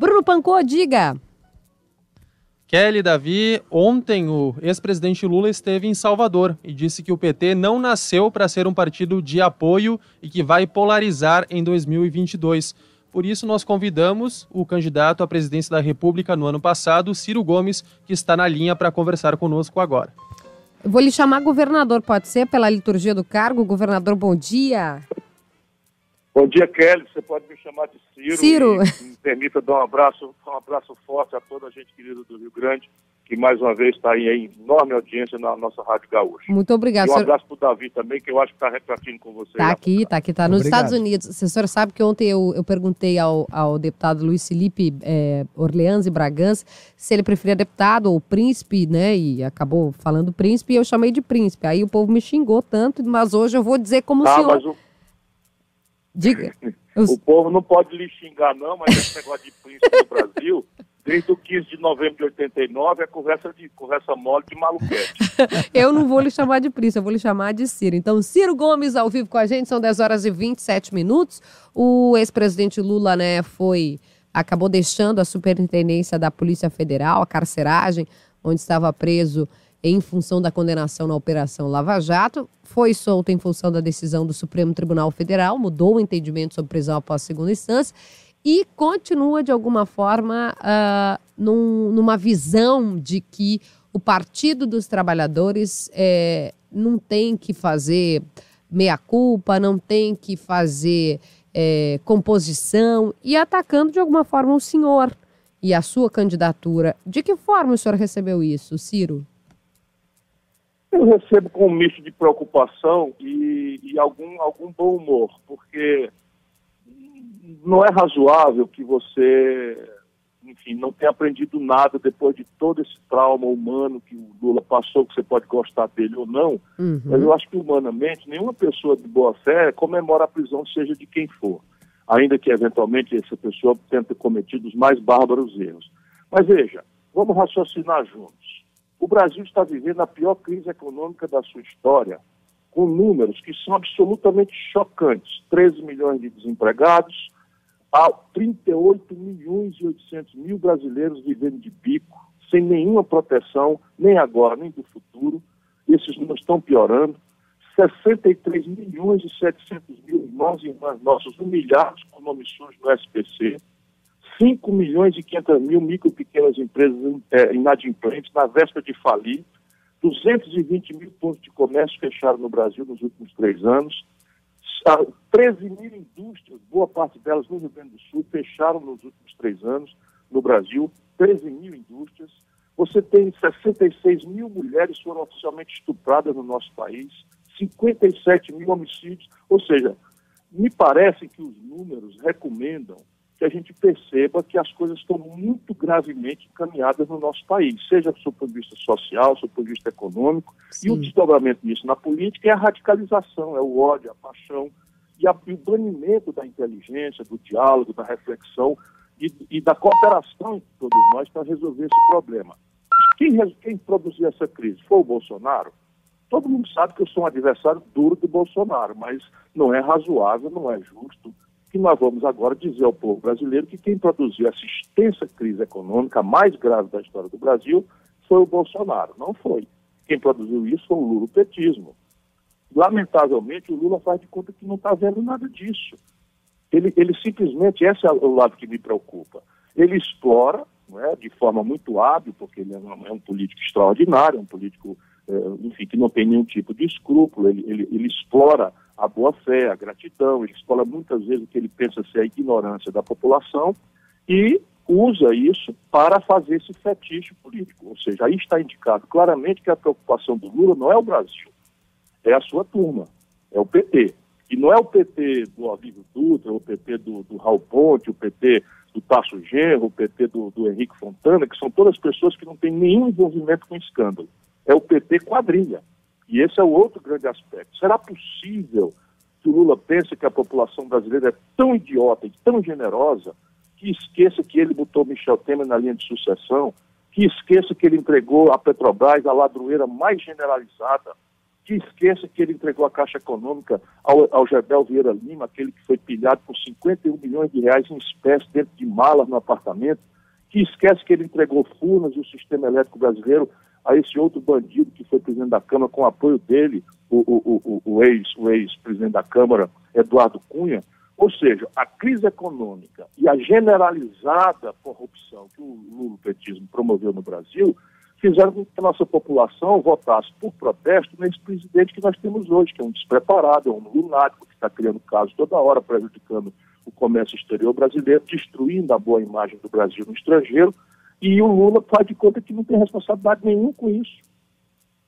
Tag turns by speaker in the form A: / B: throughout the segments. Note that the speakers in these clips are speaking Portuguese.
A: Bruno Pancô, diga.
B: Kelly Davi, ontem o ex-presidente Lula esteve em Salvador e disse que o PT não nasceu para ser um partido de apoio e que vai polarizar em 2022. Por isso, nós convidamos o candidato à presidência da República no ano passado, Ciro Gomes, que está na linha para conversar conosco agora.
A: Vou lhe chamar governador, pode ser, pela liturgia do cargo? Governador, bom dia.
C: Bom dia, Kelly. Você pode me chamar de Ciro.
A: Ciro.
C: me permita dar um abraço, um abraço forte a toda a gente querida do Rio Grande, que mais uma vez está aí em enorme audiência na nossa Rádio Gaúcha.
A: Muito obrigado.
C: E um abraço para o Davi também, que eu acho que está repartindo com você.
A: Está aqui, está aqui, está nos obrigado. Estados Unidos. O senhor sabe que ontem eu, eu perguntei ao, ao deputado Luiz Felipe é, Orleans e Bragança se ele preferia deputado ou príncipe, né? E acabou falando príncipe e eu chamei de príncipe. Aí o povo me xingou tanto, mas hoje eu vou dizer como
C: tá,
A: o senhor...
C: Mas o
A: Diga.
C: O povo não pode lhe xingar, não, mas esse negócio de príncipe no Brasil, desde o 15 de novembro de 89, é conversa, de, conversa mole de maluquete.
A: eu não vou lhe chamar de príncipe, eu vou lhe chamar de Ciro. Então, Ciro Gomes ao vivo com a gente, são 10 horas e 27 minutos. O ex-presidente Lula, né, foi. acabou deixando a superintendência da Polícia Federal, a carceragem, onde estava preso em função da condenação na Operação Lava Jato, foi solto em função da decisão do Supremo Tribunal Federal, mudou o entendimento sobre prisão após segunda instância e continua, de alguma forma, uh, num, numa visão de que o Partido dos Trabalhadores é, não tem que fazer meia-culpa, não tem que fazer é, composição e atacando, de alguma forma, o senhor e a sua candidatura. De que forma o senhor recebeu isso, Ciro?
C: Eu recebo com um misto de preocupação e, e algum, algum bom humor, porque não é razoável que você, enfim, não tenha aprendido nada depois de todo esse trauma humano que o Lula passou, que você pode gostar dele ou não, uhum. mas eu acho que humanamente nenhuma pessoa de boa fé comemora a prisão, seja de quem for, ainda que eventualmente essa pessoa tenha cometido os mais bárbaros erros. Mas veja, vamos raciocinar juntos. O Brasil está vivendo a pior crise econômica da sua história, com números que são absolutamente chocantes: 13 milhões de desempregados, há 38 milhões e 800 mil brasileiros vivendo de bico, sem nenhuma proteção, nem agora, nem do futuro. Esses números estão piorando. 63 milhões e 700 mil irmãos e irmãs nossos humilhados com nome sujo no SPC. 5 milhões e 500 mil micro e pequenas empresas é, inadimplentes na véspera de falir, 220 mil pontos de comércio fecharam no Brasil nos últimos três anos, 13 mil indústrias, boa parte delas no Rio Grande do Sul, fecharam nos últimos três anos no Brasil, 13 mil indústrias. Você tem 66 mil mulheres foram oficialmente estupradas no nosso país, 57 mil homicídios, ou seja, me parece que os números recomendam que a gente perceba que as coisas estão muito gravemente encaminhadas no nosso país, seja do ponto de vista social, do ponto de vista econômico, Sim. e o desdobramento disso na política é a radicalização, é o ódio, a paixão e, a, e o banimento da inteligência, do diálogo, da reflexão e, e da cooperação entre todos nós para resolver esse problema. Quem, quem produziu essa crise? Foi o Bolsonaro? Todo mundo sabe que eu sou um adversário duro do Bolsonaro, mas não é razoável, não é justo que nós vamos agora dizer ao povo brasileiro que quem produziu essa extensa crise econômica, mais grave da história do Brasil, foi o Bolsonaro. Não foi. Quem produziu isso foi o lulopetismo. Lamentavelmente, o Lula faz de conta que não está vendo nada disso. Ele, ele simplesmente, esse é o lado que me preocupa. Ele explora, é, de forma muito hábil, porque ele é um, é um político extraordinário, é um político, é, enfim, que não tem nenhum tipo de escrúpulo, ele, ele, ele explora a boa-fé, a gratidão, ele explora muitas vezes o que ele pensa ser a ignorância da população e usa isso para fazer esse fetiche político. Ou seja, aí está indicado claramente que a preocupação do Lula não é o Brasil, é a sua turma, é o PT. E não é o PT do Olívio Dutra, o PT do, do Raul Ponte, o PT do Tasso Genro, o PT do, do Henrique Fontana, que são todas pessoas que não têm nenhum envolvimento com escândalo. É o PT quadrilha. E esse é o outro grande aspecto. Será possível que o Lula pense que a população brasileira é tão idiota e tão generosa que esqueça que ele botou Michel Temer na linha de sucessão, que esqueça que ele entregou à Petrobras a ladroeira mais generalizada que esqueça que ele entregou a Caixa Econômica ao, ao Gebel Vieira Lima, aquele que foi pilhado com 51 milhões de reais em espécie dentro de malas no apartamento, que esquece que ele entregou Furnas e o sistema elétrico brasileiro a esse outro bandido que foi presidente da Câmara com apoio dele, o, o, o, o ex-presidente ex da Câmara, Eduardo Cunha. Ou seja, a crise econômica e a generalizada corrupção que o lulopetismo promoveu no Brasil fizeram com que a nossa população votasse por protesto nesse presidente que nós temos hoje, que é um despreparado, é um lunático, que está criando casos toda hora, prejudicando o comércio exterior brasileiro, destruindo a boa imagem do Brasil no estrangeiro, e o Lula faz de conta que não tem responsabilidade nenhuma com isso.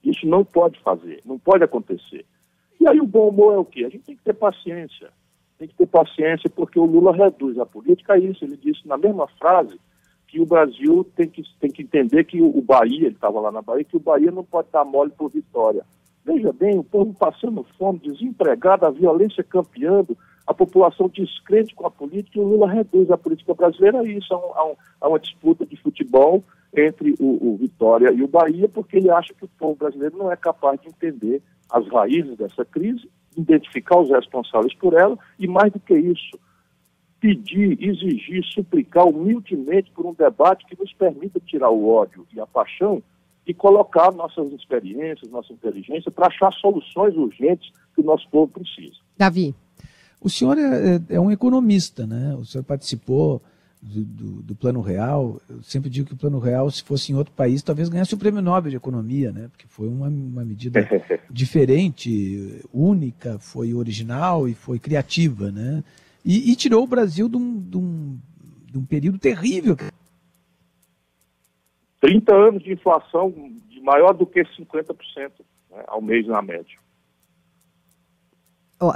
C: Isso não pode fazer, não pode acontecer. E aí o bom humor é o quê? A gente tem que ter paciência. Tem que ter paciência porque o Lula reduz a política a isso. Ele disse na mesma frase que o Brasil tem que, tem que entender que o Bahia, ele estava lá na Bahia, que o Bahia não pode dar mole por vitória. Veja bem, o povo passando fome, desempregado, a violência campeando, a população descrente com a política, e o Lula reduz a política brasileira a isso, a, um, a, uma disputa de futebol entre o, o, Vitória e o Bahia, porque ele acha que o povo brasileiro não é capaz de entender as raízes dessa crise, identificar os responsáveis por ela, e mais do que isso, pedir, exigir, suplicar humildemente por um debate que nos permita tirar o ódio e a paixão e colocar nossas experiências, nossa inteligência para achar soluções urgentes que o nosso povo precisa.
A: Davi.
D: O senhor é, é, é um economista, né? O senhor participou do, do, do, Plano Real. Eu sempre digo que o Plano Real, se fosse em outro país, talvez ganhasse o Prêmio Nobel de Economia, né? Porque foi uma, uma medida diferente, única, foi original e foi criativa, né? E, e tirou o Brasil de um, de, um, de um período terrível.
C: 30 anos de inflação de maior do que 50% né, ao mês na média.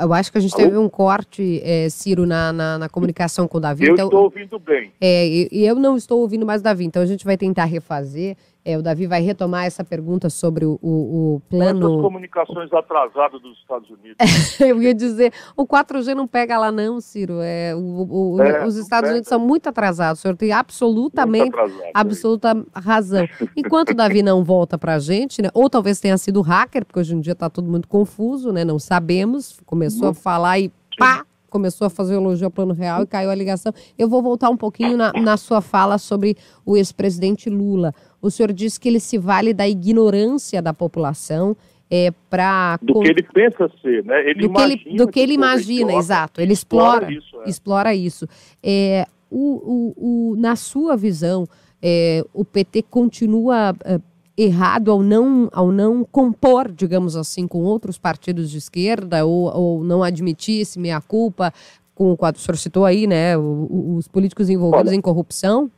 A: Eu acho que a gente Alô? teve um corte, é, Ciro, na, na, na, comunicação com o Davi.
C: Eu então, estou ouvindo bem.
A: É, e eu não estou ouvindo mais o Davi, então a gente vai tentar refazer. É, o Davi vai retomar essa pergunta sobre o, o, o plano.
C: Quantas comunicações atrasadas dos Estados Unidos?
A: eu ia dizer, o 4G não pega lá, não, Ciro. É, o, é, os Estados Unidos são muito atrasados. O senhor tem absolutamente atrasado, é absoluta razão. Enquanto o Davi não volta para a gente, né, ou talvez tenha sido hacker, porque hoje em dia está todo mundo confuso, né? Não sabemos. Começou a falar e pá! começou a fazer elogio ao Plano Real e caiu a ligação. Eu vou voltar um pouquinho na, na sua fala sobre o ex-presidente Lula. O senhor disse que ele se vale da ignorância da população é, para
C: do que ele pensa ser, né? Ele
A: do que ele, do que ele imagina, exato. Ele explora, explora isso. É. Explora isso. É, o, o, o, na sua visão, é, o PT continua é, errado ao não, ao não compor, digamos assim, com outros partidos de esquerda ou, ou não admitir esse meia-culpa com o quadro o senhor citou aí, né, os políticos envolvidos Olha, em corrupção?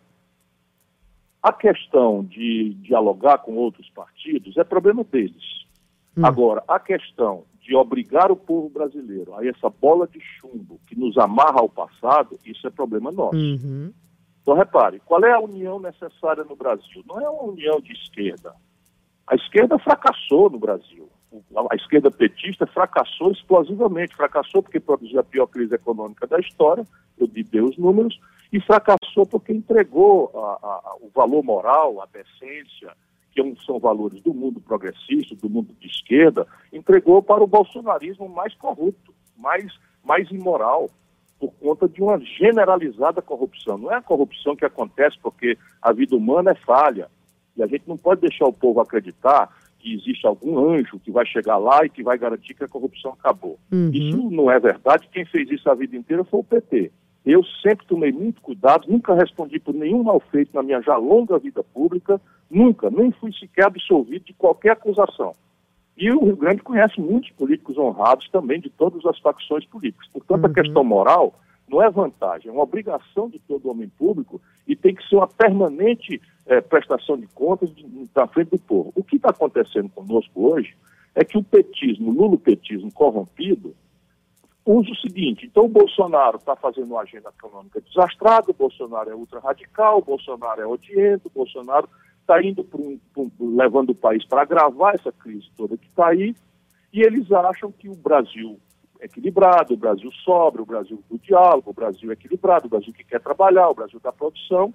C: A questão de dialogar com outros partidos é problema deles. Hum. Agora, a questão de obrigar o povo brasileiro a essa bola de chumbo que nos amarra ao passado, isso é problema nosso. Uhum. Então, repare, qual é a união necessária no Brasil? Não é uma união de esquerda. A esquerda fracassou no Brasil. A esquerda petista fracassou explosivamente. Fracassou porque produziu a pior crise econômica da história, eu dei os números, e fracassou porque entregou a, a, o valor moral, a decência, que é são valores do mundo progressista, do mundo de esquerda, entregou para o bolsonarismo mais corrupto, mais, mais imoral por conta de uma generalizada corrupção. Não é a corrupção que acontece porque a vida humana é falha. E a gente não pode deixar o povo acreditar que existe algum anjo que vai chegar lá e que vai garantir que a corrupção acabou. Uhum. Isso não é verdade. Quem fez isso a vida inteira foi o PT. Eu sempre tomei muito cuidado, nunca respondi por nenhum mal feito na minha já longa vida pública, nunca, nem fui sequer absolvido de qualquer acusação. E o Rio Grande conhece muitos políticos honrados também de todas as facções políticas. Portanto, uhum. a questão moral não é vantagem, é uma obrigação de todo homem público e tem que ser uma permanente é, prestação de contas na frente do povo. O que está acontecendo conosco hoje é que o petismo, o lulopetismo corrompido, usa o seguinte, então o Bolsonaro está fazendo uma agenda econômica desastrada, o Bolsonaro é ultra-radical, o Bolsonaro é odiento, o Bolsonaro está indo um, um, levando o país para agravar essa crise toda que está aí, e eles acham que o Brasil é equilibrado, o Brasil sobra, o Brasil do diálogo, o Brasil é equilibrado, o Brasil que quer trabalhar, o Brasil da produção,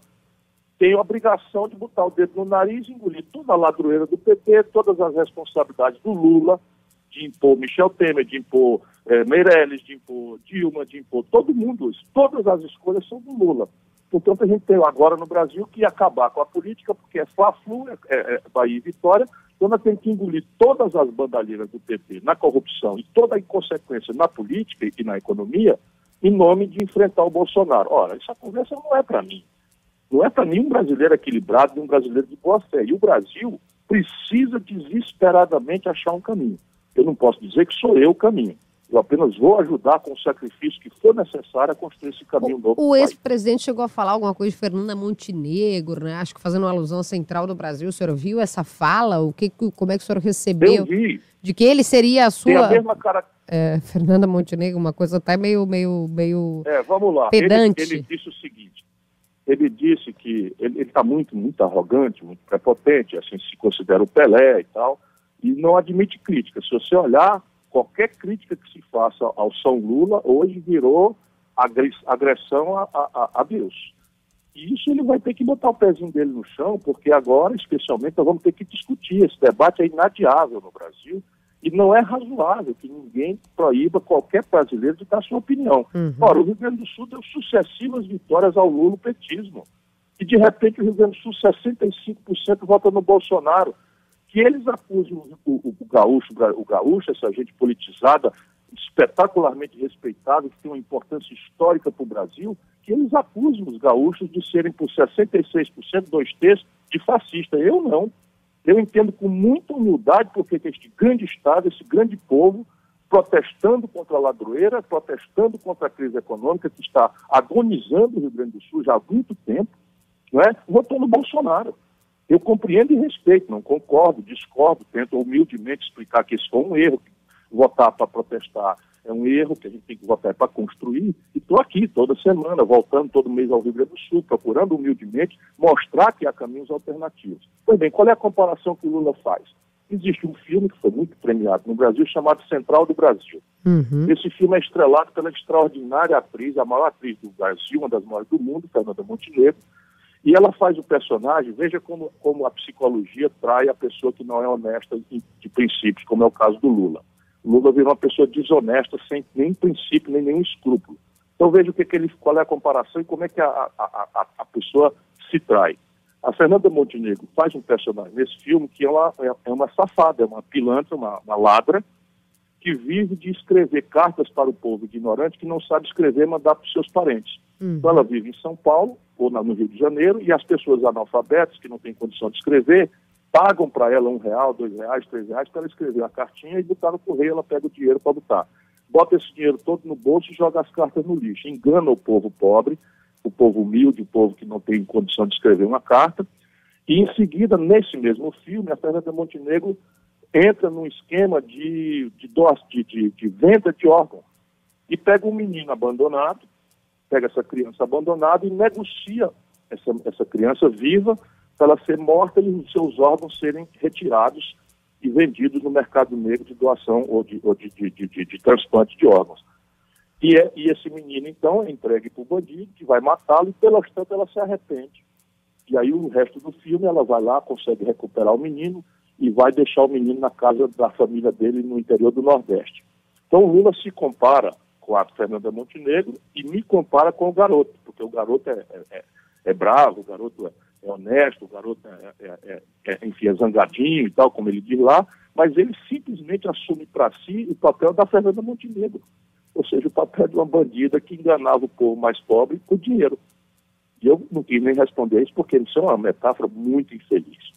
C: tem a obrigação de botar o dedo no nariz engolir toda a ladroeira do PT, todas as responsabilidades do Lula, de impor Michel Temer, de impor é, Meirelles, de impor Dilma, de impor todo mundo. Todas as escolhas são do Lula. Portanto, a gente tem agora no Brasil que acabar com a política, porque é Fla-Flu, é, é, é Bahia e Vitória, então nós temos que engolir todas as bandalheiras do PT na corrupção e toda a inconsequência na política e na economia, em nome de enfrentar o Bolsonaro. Ora, essa conversa não é para mim. Não é para nenhum brasileiro equilibrado, nenhum brasileiro de boa fé. E o Brasil precisa desesperadamente achar um caminho. Eu não posso dizer que sou eu o caminho. Eu apenas vou ajudar com o sacrifício que for necessário a construir esse caminho
A: o,
C: novo.
A: O ex-presidente chegou a falar alguma coisa de Fernanda Montenegro, né? Acho que fazendo uma alusão à central do Brasil. O senhor viu essa fala? O que, como é que o senhor recebeu?
C: Eu vi.
A: De que ele seria a sua.
C: Tem a mesma cara...
A: É, Fernanda Montenegro, uma coisa até meio, meio, meio.
C: É, vamos lá.
A: Pedante.
C: Ele, ele disse o seguinte: ele disse que ele está muito, muito arrogante, muito prepotente, assim se considera o Pelé e tal, e não admite crítica. Se você olhar qualquer crítica que se faça ao São Lula hoje virou agressão a, a, a, Deus. E isso ele vai ter que botar o pezinho dele no chão, porque agora, especialmente, nós vamos ter que discutir. Esse debate é inadiável no Brasil e não é razoável que ninguém proíba qualquer brasileiro de dar sua opinião. Uhum. Ora, o Rio Grande do Sul deu sucessivas vitórias ao Lula petismo. E, de repente, o Rio Grande do Sul, 65% vota no Bolsonaro que eles acusem o, o, o, gaúcho, o gaúcho, essa gente politizada, espetacularmente respeitada, que tem uma importância histórica para o Brasil, que eles acusem os gaúchos de serem por 66%, dois terços, de fascista. Eu não. Eu entendo com muita humildade porque este grande Estado, esse grande povo, protestando contra a ladroeira, protestando contra a crise econômica que está agonizando o Rio Grande do Sul já há muito tempo, não é? votou no Bolsonaro. Eu compreendo e respeito, não concordo, discordo, tento humildemente explicar que isso foi um erro. Votar para protestar é um erro, que a gente tem que votar para construir. E estou aqui toda semana, voltando todo mês ao Rio Grande do Sul, procurando humildemente mostrar que há caminhos alternativos. Pois bem, qual é a comparação que o Lula faz? Existe um filme que foi muito premiado no Brasil chamado Central do Brasil. Uhum. Esse filme é estrelado pela extraordinária atriz, a maior atriz do Brasil, uma das maiores do mundo, Fernanda Montenegro, e ela faz o personagem, veja como, como a psicologia trai a pessoa que não é honesta de princípios, como é o caso do Lula. Lula virou uma pessoa desonesta, sem nem princípio, nem nenhum escrúpulo. Então veja o que, que ele, qual é a comparação e como é que a, a, a, a pessoa se trai. A Fernanda Montenegro faz um personagem nesse filme que é uma, é, é uma safada, é uma pilantra, uma, uma ladra, que vive de escrever cartas para o povo ignorante que não sabe escrever e mandar para os seus parentes. Uhum. Então ela vive em São Paulo ou no Rio de Janeiro e as pessoas analfabetas que não têm condição de escrever pagam para ela um real, dois reais, três reais para ela escrever uma cartinha e botar no correio, ela pega o dinheiro para botar. Bota esse dinheiro todo no bolso e joga as cartas no lixo. Engana o povo pobre, o povo humilde, o povo que não tem condição de escrever uma carta. E em seguida, nesse mesmo filme, a Fernanda Montenegro entra num esquema de, de, de, de, de venda de órgãos. E pega um menino abandonado, pega essa criança abandonada e negocia essa, essa criança viva para ela ser morta e os seus órgãos serem retirados e vendidos no mercado negro de doação ou de, ou de, de, de, de transplante de órgãos. E, é, e esse menino, então, é entregue para o bandido, que vai matá-lo, e pelas tantas ela se arrepende. E aí o resto do filme ela vai lá, consegue recuperar o menino, e vai deixar o menino na casa da família dele no interior do Nordeste. Então Lula se compara com a Fernanda Montenegro e me compara com o garoto, porque o garoto é, é, é, é bravo, o garoto é, é honesto, o garoto é, é, é, enfim, é zangadinho e tal, como ele diz lá, mas ele simplesmente assume para si o papel da Fernanda Montenegro, ou seja, o papel de uma bandida que enganava o povo mais pobre com dinheiro. E eu não quis nem responder isso, porque isso é uma metáfora muito infeliz.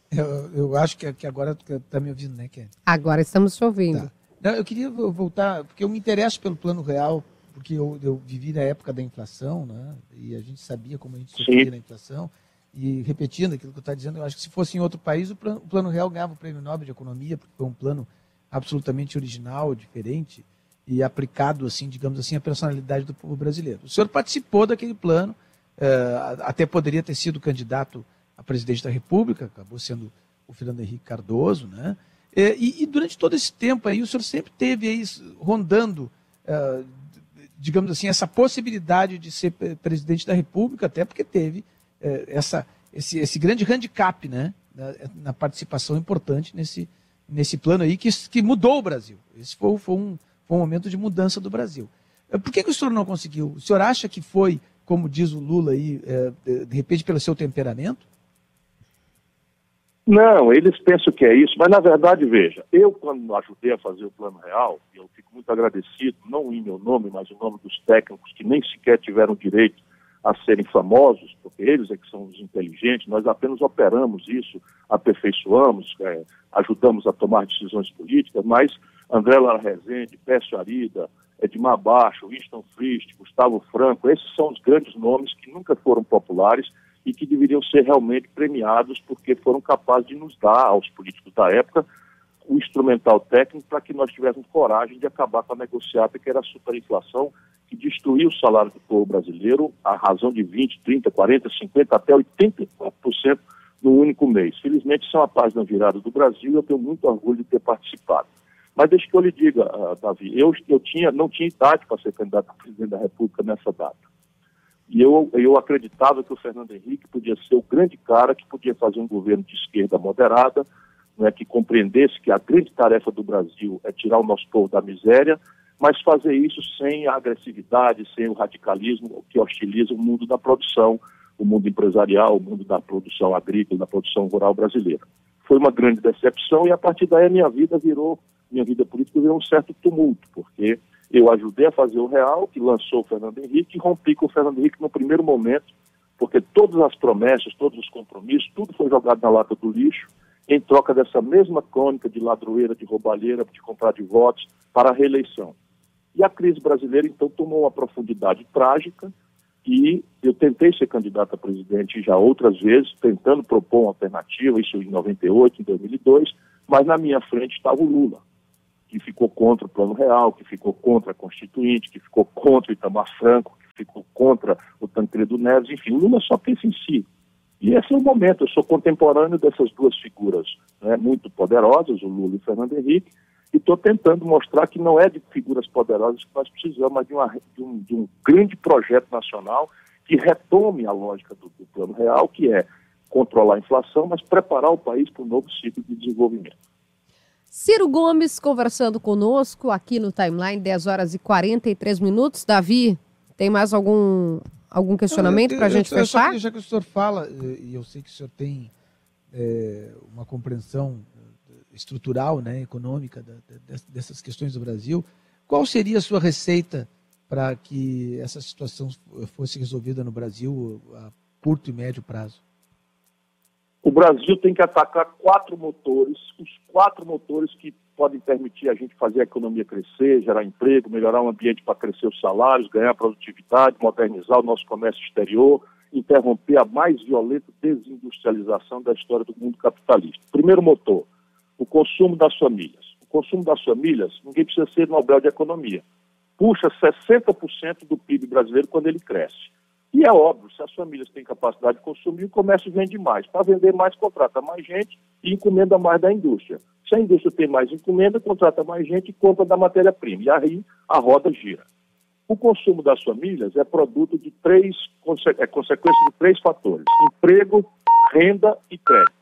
D: Eu, eu acho que, que agora está me ouvindo, né, Kelly?
A: Agora estamos te ouvindo. Tá.
D: Não, eu queria voltar, porque eu me interesso pelo plano real, porque eu, eu vivi na época da inflação, né? E a gente sabia como a gente sofria na inflação. E repetindo aquilo que eu estou dizendo, eu acho que se fosse em outro país, o plano, o plano real ganhava o prêmio Nobel de Economia, porque foi um plano absolutamente original, diferente e aplicado, assim, digamos assim, à personalidade do povo brasileiro. O senhor participou daquele plano, uh, até poderia ter sido candidato a presidente da República, acabou sendo o Fernando Henrique Cardoso, né? E, e, durante todo esse tempo aí, o senhor sempre teve aí rondando, uh, digamos assim, essa possibilidade de ser presidente da República, até porque teve uh, essa, esse, esse grande handicap, né? Na, na, participação importante nesse, nesse plano aí que, que mudou o Brasil. Esse foi, foi, um, foi um momento de mudança do Brasil. Eh, por que, que o senhor não conseguiu? O senhor acha que foi, como diz o Lula aí, é, de repente pelo seu temperamento?
C: Não, eles pensam que é isso, mas na verdade, veja, eu quando ajudei a fazer o Plano Real, eu fico muito agradecido, não em meu nome, mas em nome dos técnicos que nem sequer tiveram direito a serem famosos, porque eles é que são os inteligentes, nós apenas operamos isso, aperfeiçoamos, é, ajudamos a tomar decisões políticas, mas André Lara Rezende, Pécio Arida, Edmar Baixo, Winston Frist, Gustavo Franco, esses são os grandes nomes que nunca foram populares e que deveriam ser realmente premiados porque foram capazes de nos dar aos políticos da época o instrumental técnico para que nós tivéssemos coragem de acabar com a negociata que era a superinflação que destruiu o salário do povo brasileiro a razão de 20, 30, 40, 50 até 84% no único mês. Felizmente, isso é uma página virada do Brasil e eu tenho muito orgulho de ter participado. Mas deixe que eu lhe diga, uh, Davi, eu, eu tinha, não tinha idade para ser candidato a presidente da República nessa data. E eu, eu acreditava que o Fernando Henrique podia ser o grande cara que podia fazer um governo de esquerda moderada, né, que compreendesse que a grande tarefa do Brasil é tirar o nosso povo da miséria, mas fazer isso sem a agressividade, sem o radicalismo que hostiliza o mundo da produção, o mundo empresarial, o mundo da produção agrícola, da produção rural brasileira. Foi uma grande decepção e a partir daí a minha vida virou, minha vida política virou um certo tumulto, porque eu ajudei a fazer o Real, que lançou o Fernando Henrique, e rompi com o Fernando Henrique no primeiro momento, porque todas as promessas, todos os compromissos, tudo foi jogado na lata do lixo, em troca dessa mesma crônica de ladroeira, de roubalheira, de comprar de votos para a reeleição. E a crise brasileira, então, tomou uma profundidade trágica, e eu tentei ser candidato a presidente já outras vezes, tentando propor uma alternativa, isso em 98, em 2002, mas na minha frente estava o Lula que ficou contra o Plano Real, que ficou contra a Constituinte, que ficou contra o Itamar Franco, que ficou contra o Tancredo Neves, enfim, o Lula só pensa em si. E esse é o momento, eu sou contemporâneo dessas duas figuras né, muito poderosas, o Lula e o Fernando Henrique, e estou tentando mostrar que não é de figuras poderosas que nós precisamos, mas de, uma, de, um, de um, grande projeto nacional que retome a lógica do, do Plano Real, que é controlar a inflação, mas preparar o país para um novo ciclo de desenvolvimento.
A: Ciro Gomes conversando conosco aqui no Timeline, 10 horas e 43 minutos. Davi, tem mais algum, algum questionamento para a gente eu, fechar?
D: Eu já que o senhor fala, e eu sei que o senhor tem é, uma compreensão estrutural, né, econômica da, dessas questões do Brasil, qual seria a sua receita para que essa situação fosse resolvida no Brasil a curto e médio prazo?
C: O Brasil tem que atacar quatro motores, os quatro motores que podem permitir a gente fazer a economia crescer, gerar emprego, melhorar o ambiente para crescer os salários, ganhar produtividade, modernizar o nosso comércio exterior, interromper a mais violenta desindustrialização da história do mundo capitalista. Primeiro motor, o consumo das famílias. O consumo das famílias, ninguém precisa ser Nobel de Economia. Puxa 60% do PIB brasileiro quando ele cresce. E é óbvio, se as famílias têm capacidade de consumir, o comércio vende mais. Para vender mais, contrata mais gente e encomenda mais da indústria. Se a indústria tem mais encomenda, contrata mais gente e compra da matéria-prima. E aí a roda gira. O consumo das famílias é produto de três, é consequência de três fatores: emprego, renda e crédito.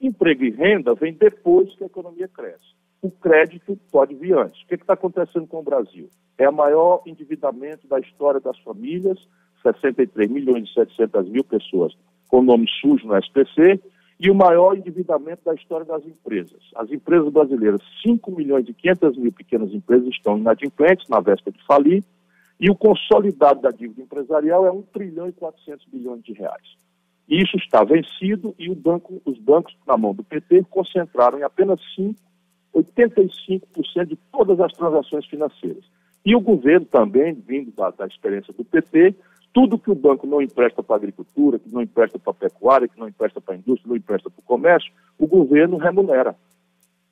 C: Emprego e renda vem depois que a economia cresce. O crédito pode vir antes. O que está acontecendo com o Brasil? É o maior endividamento da história das famílias 63 milhões e 700 mil pessoas com nome sujo no SPC e o maior endividamento da história das empresas. As empresas brasileiras, 5 milhões e 500 mil pequenas empresas estão inadimplentes, na véspera de falir, e o consolidado da dívida empresarial é 1 trilhão e 400 bilhões de reais. Isso está vencido e banco, os bancos, na mão do PT, concentraram em apenas 5, 85% de todas as transações financeiras. E o governo também, vindo da, da experiência do PT, tudo que o banco não empresta para a agricultura, que não empresta para a pecuária, que não empresta para a indústria, não empresta para o comércio, o governo remunera.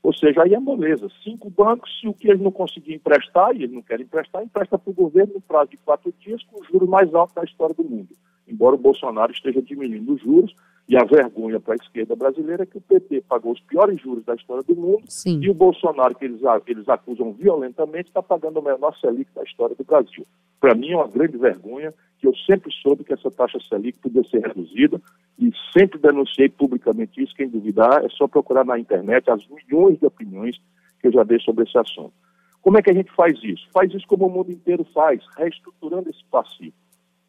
C: Ou seja, aí é moleza. Cinco bancos, se o que eles não conseguirem emprestar, e eles não querem emprestar, empresta para o governo no prazo de quatro dias com o juro mais alto da história do mundo. Embora o Bolsonaro esteja diminuindo os juros, e a vergonha para a esquerda brasileira é que o PT pagou os piores juros da história do mundo
A: Sim.
C: e o Bolsonaro, que eles, eles acusam violentamente, está pagando o menor Selic da história do Brasil. Para mim é uma grande vergonha que eu sempre soube que essa taxa Selic podia ser reduzida e sempre denunciei publicamente isso. Quem duvidar é só procurar na internet as milhões de opiniões que eu já dei sobre esse assunto. Como é que a gente faz isso? Faz isso como o mundo inteiro faz, reestruturando esse passivo,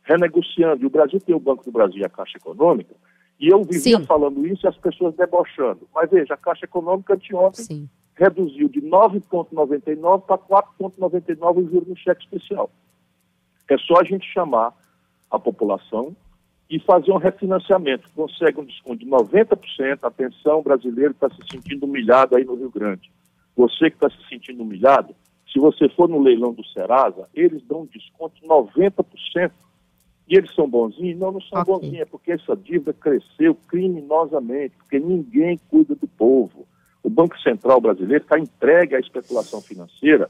C: renegociando. E o Brasil tem o Banco do Brasil e a Caixa Econômica, e eu vivia Sim. falando isso e as pessoas debochando. Mas veja, a Caixa Econômica anteontem Sim. reduziu de 9,99 para 4,99 o juro no cheque especial. É só a gente chamar a população e fazer um refinanciamento. Consegue um desconto de 90%. Atenção, brasileiro está se sentindo humilhado aí no Rio Grande. Você que está se sentindo humilhado, se você for no leilão do Serasa, eles dão um desconto de 90%. E eles são bonzinhos? Não, não são okay. bonzinhos, é porque essa dívida cresceu criminosamente, porque ninguém cuida do povo. O Banco Central brasileiro está entregue à especulação financeira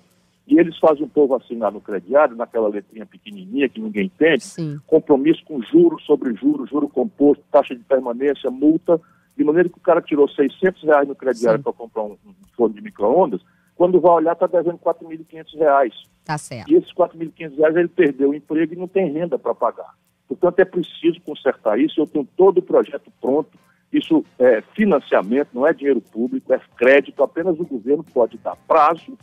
C: e eles fazem o povo assinar no crediário, naquela letrinha pequenininha que ninguém entende, Sim. compromisso com juros sobre juros, juro composto, taxa de permanência, multa, de maneira que o cara tirou 600 reais no crediário para comprar um, um forno de micro-ondas, quando vai olhar está devendo 4.500 reais.
A: Tá certo.
C: E esses 4.500 reais ele perdeu o emprego e não tem renda para pagar. Portanto, é preciso consertar isso. Eu tenho todo o projeto pronto. Isso é financiamento, não é dinheiro público, é crédito. Apenas o governo pode dar prazo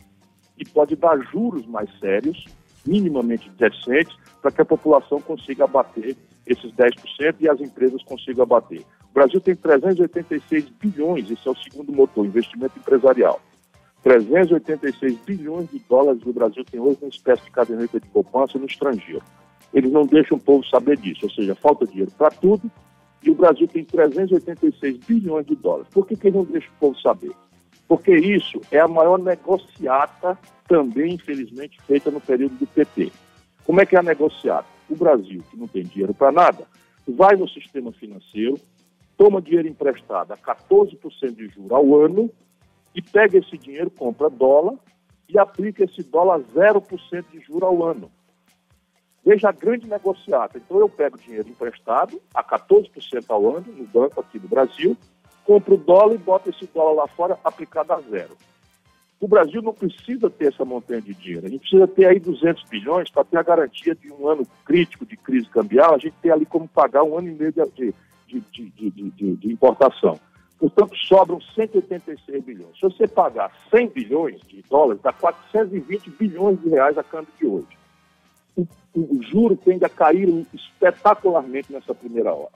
C: e pode dar juros mais sérios, minimamente decentes, para que a população consiga abater esses 10% e as empresas consigam abater. O Brasil tem 386 bilhões, esse é o segundo motor, investimento empresarial. 386 bilhões de dólares o Brasil tem hoje uma espécie de caderneta de poupança no estrangeiro. Eles não deixam o povo saber disso, ou seja, falta dinheiro para tudo e o Brasil tem 386 bilhões de dólares. Por que, que eles não deixam o povo saber? Porque isso é a maior negociata também, infelizmente, feita no período do PT. Como é que é a negociata? O Brasil, que não tem dinheiro para nada, vai no sistema financeiro, toma dinheiro emprestado a 14% de juros ao ano e pega esse dinheiro, compra dólar e aplica esse dólar a 0% de juros ao ano. Veja a grande negociata. Então eu pego dinheiro emprestado a 14% ao ano no banco aqui do Brasil, compro dólar e boto esse dólar lá fora aplicado a zero. O Brasil não precisa ter essa montanha de dinheiro. A gente precisa ter aí 200 bilhões para ter a garantia de um ano crítico de crise cambial. A gente tem ali como pagar um ano e meio de, de, de, de importação. Portanto, sobram 186 bilhões. Se você pagar 100 bilhões de dólares, dá 420 bilhões de reais a câmbio de hoje. O, o, o juro tende a cair espetacularmente nessa primeira hora.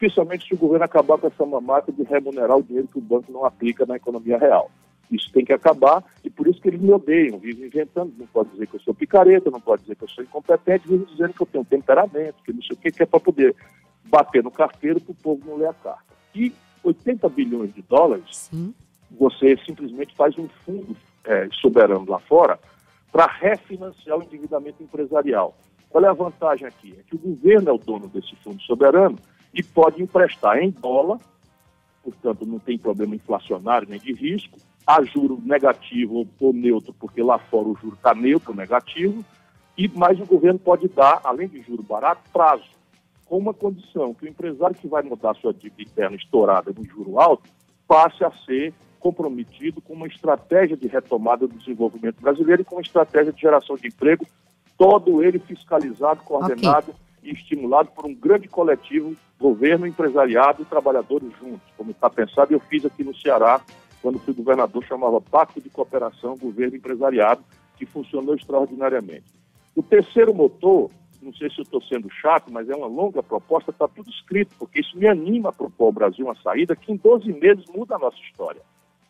C: Especialmente se o governo acabar com essa mamata de remunerar o dinheiro que o banco não aplica na economia real. Isso tem que acabar e por isso que eles me odeiam, vivem inventando. Não pode dizer que eu sou picareta, não pode dizer que eu sou incompetente, vivem dizendo que eu tenho temperamento, que não sei o que, que é para poder bater no carteiro para o povo não ler a carta. E 80 bilhões de dólares, Sim. você simplesmente faz um fundo é, soberano lá fora para refinanciar o endividamento empresarial. Qual é a vantagem aqui? É que o governo é o dono desse fundo soberano e pode emprestar em dólar, portanto não tem problema inflacionário nem de risco, a juro negativo ou neutro, porque lá fora o juro está neutro, negativo, e mais o governo pode dar, além de juro barato, prazo. Com uma condição, que o empresário que vai mudar sua dívida interna estourada no juro alto passe a ser comprometido com uma estratégia de retomada do desenvolvimento brasileiro e com uma estratégia de geração de emprego, todo ele fiscalizado, coordenado okay. E estimulado por um grande coletivo, governo, empresariado e trabalhadores juntos, como está pensado. Eu fiz aqui no Ceará, quando fui governador, chamava Pacto de Cooperação Governo Empresariado, que funcionou extraordinariamente. O terceiro motor não sei se eu estou sendo chato, mas é uma longa proposta, está tudo escrito, porque isso me anima a propor ao Brasil uma saída que em 12 meses muda a nossa história.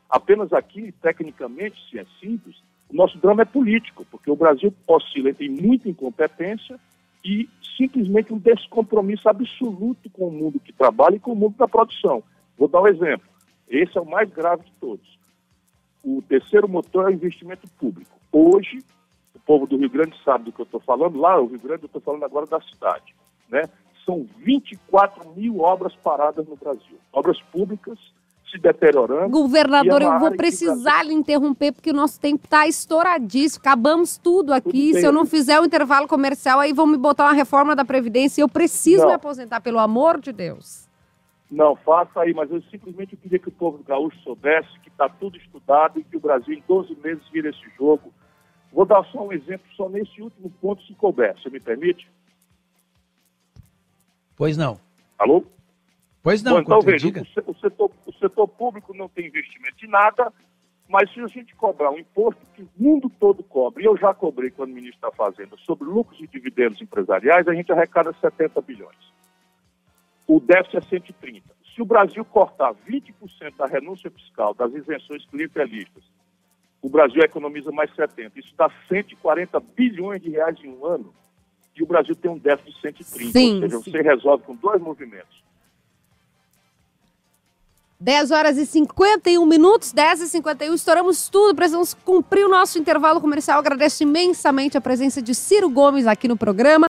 C: Apenas aqui, tecnicamente, se é simples, o nosso drama é político, porque o Brasil oscila entre muita incompetência e simplesmente um descompromisso absoluto com o mundo que trabalha e com o mundo da produção. Vou dar um exemplo. Esse é o mais grave de todos. O terceiro motor é o investimento público. Hoje, povo do Rio Grande sabe do que eu estou falando. Lá, o Rio Grande, eu estou falando agora da cidade. Né? São 24 mil obras paradas no Brasil. Obras públicas se deteriorando.
A: Governador, é eu vou precisar lhe interromper porque o nosso tempo está estouradíssimo. Acabamos tudo aqui. Tudo Se eu não fizer o intervalo comercial, aí vão me botar uma reforma da Previdência e eu preciso não. me aposentar, pelo amor de Deus.
C: Não, faça aí, mas eu simplesmente queria que o povo gaúcho soubesse que está tudo estudado e que o Brasil em 12 meses vira esse jogo Vou dar só um exemplo, só nesse último ponto, se couber. Você me permite?
D: Pois não.
C: Alô?
D: Pois não,
C: Bom, então veja, o, se- o setor, o setor público não tem investimento em nada, mas se a gente cobrar um imposto que o mundo todo cobra, e eu já cobrei quando o ministro da Fazenda, sobre lucros e dividendos empresariais, a gente arrecada 70 bilhões. O déficit é 130. Se o Brasil cortar 20% da renúncia fiscal, das isenções clientelistas, o Brasil economiza mais 70. Isso dá 140 bilhões de reais em um ano. E o Brasil tem um déficit de 130.
A: Sim,
C: ou seja,
A: sim.
C: você resolve com dois movimentos.
A: 10 horas e 51 minutos, 10 e 51, estouramos tudo, precisamos cumprir o nosso intervalo comercial. Agradeço imensamente a presença de Ciro Gomes aqui no programa.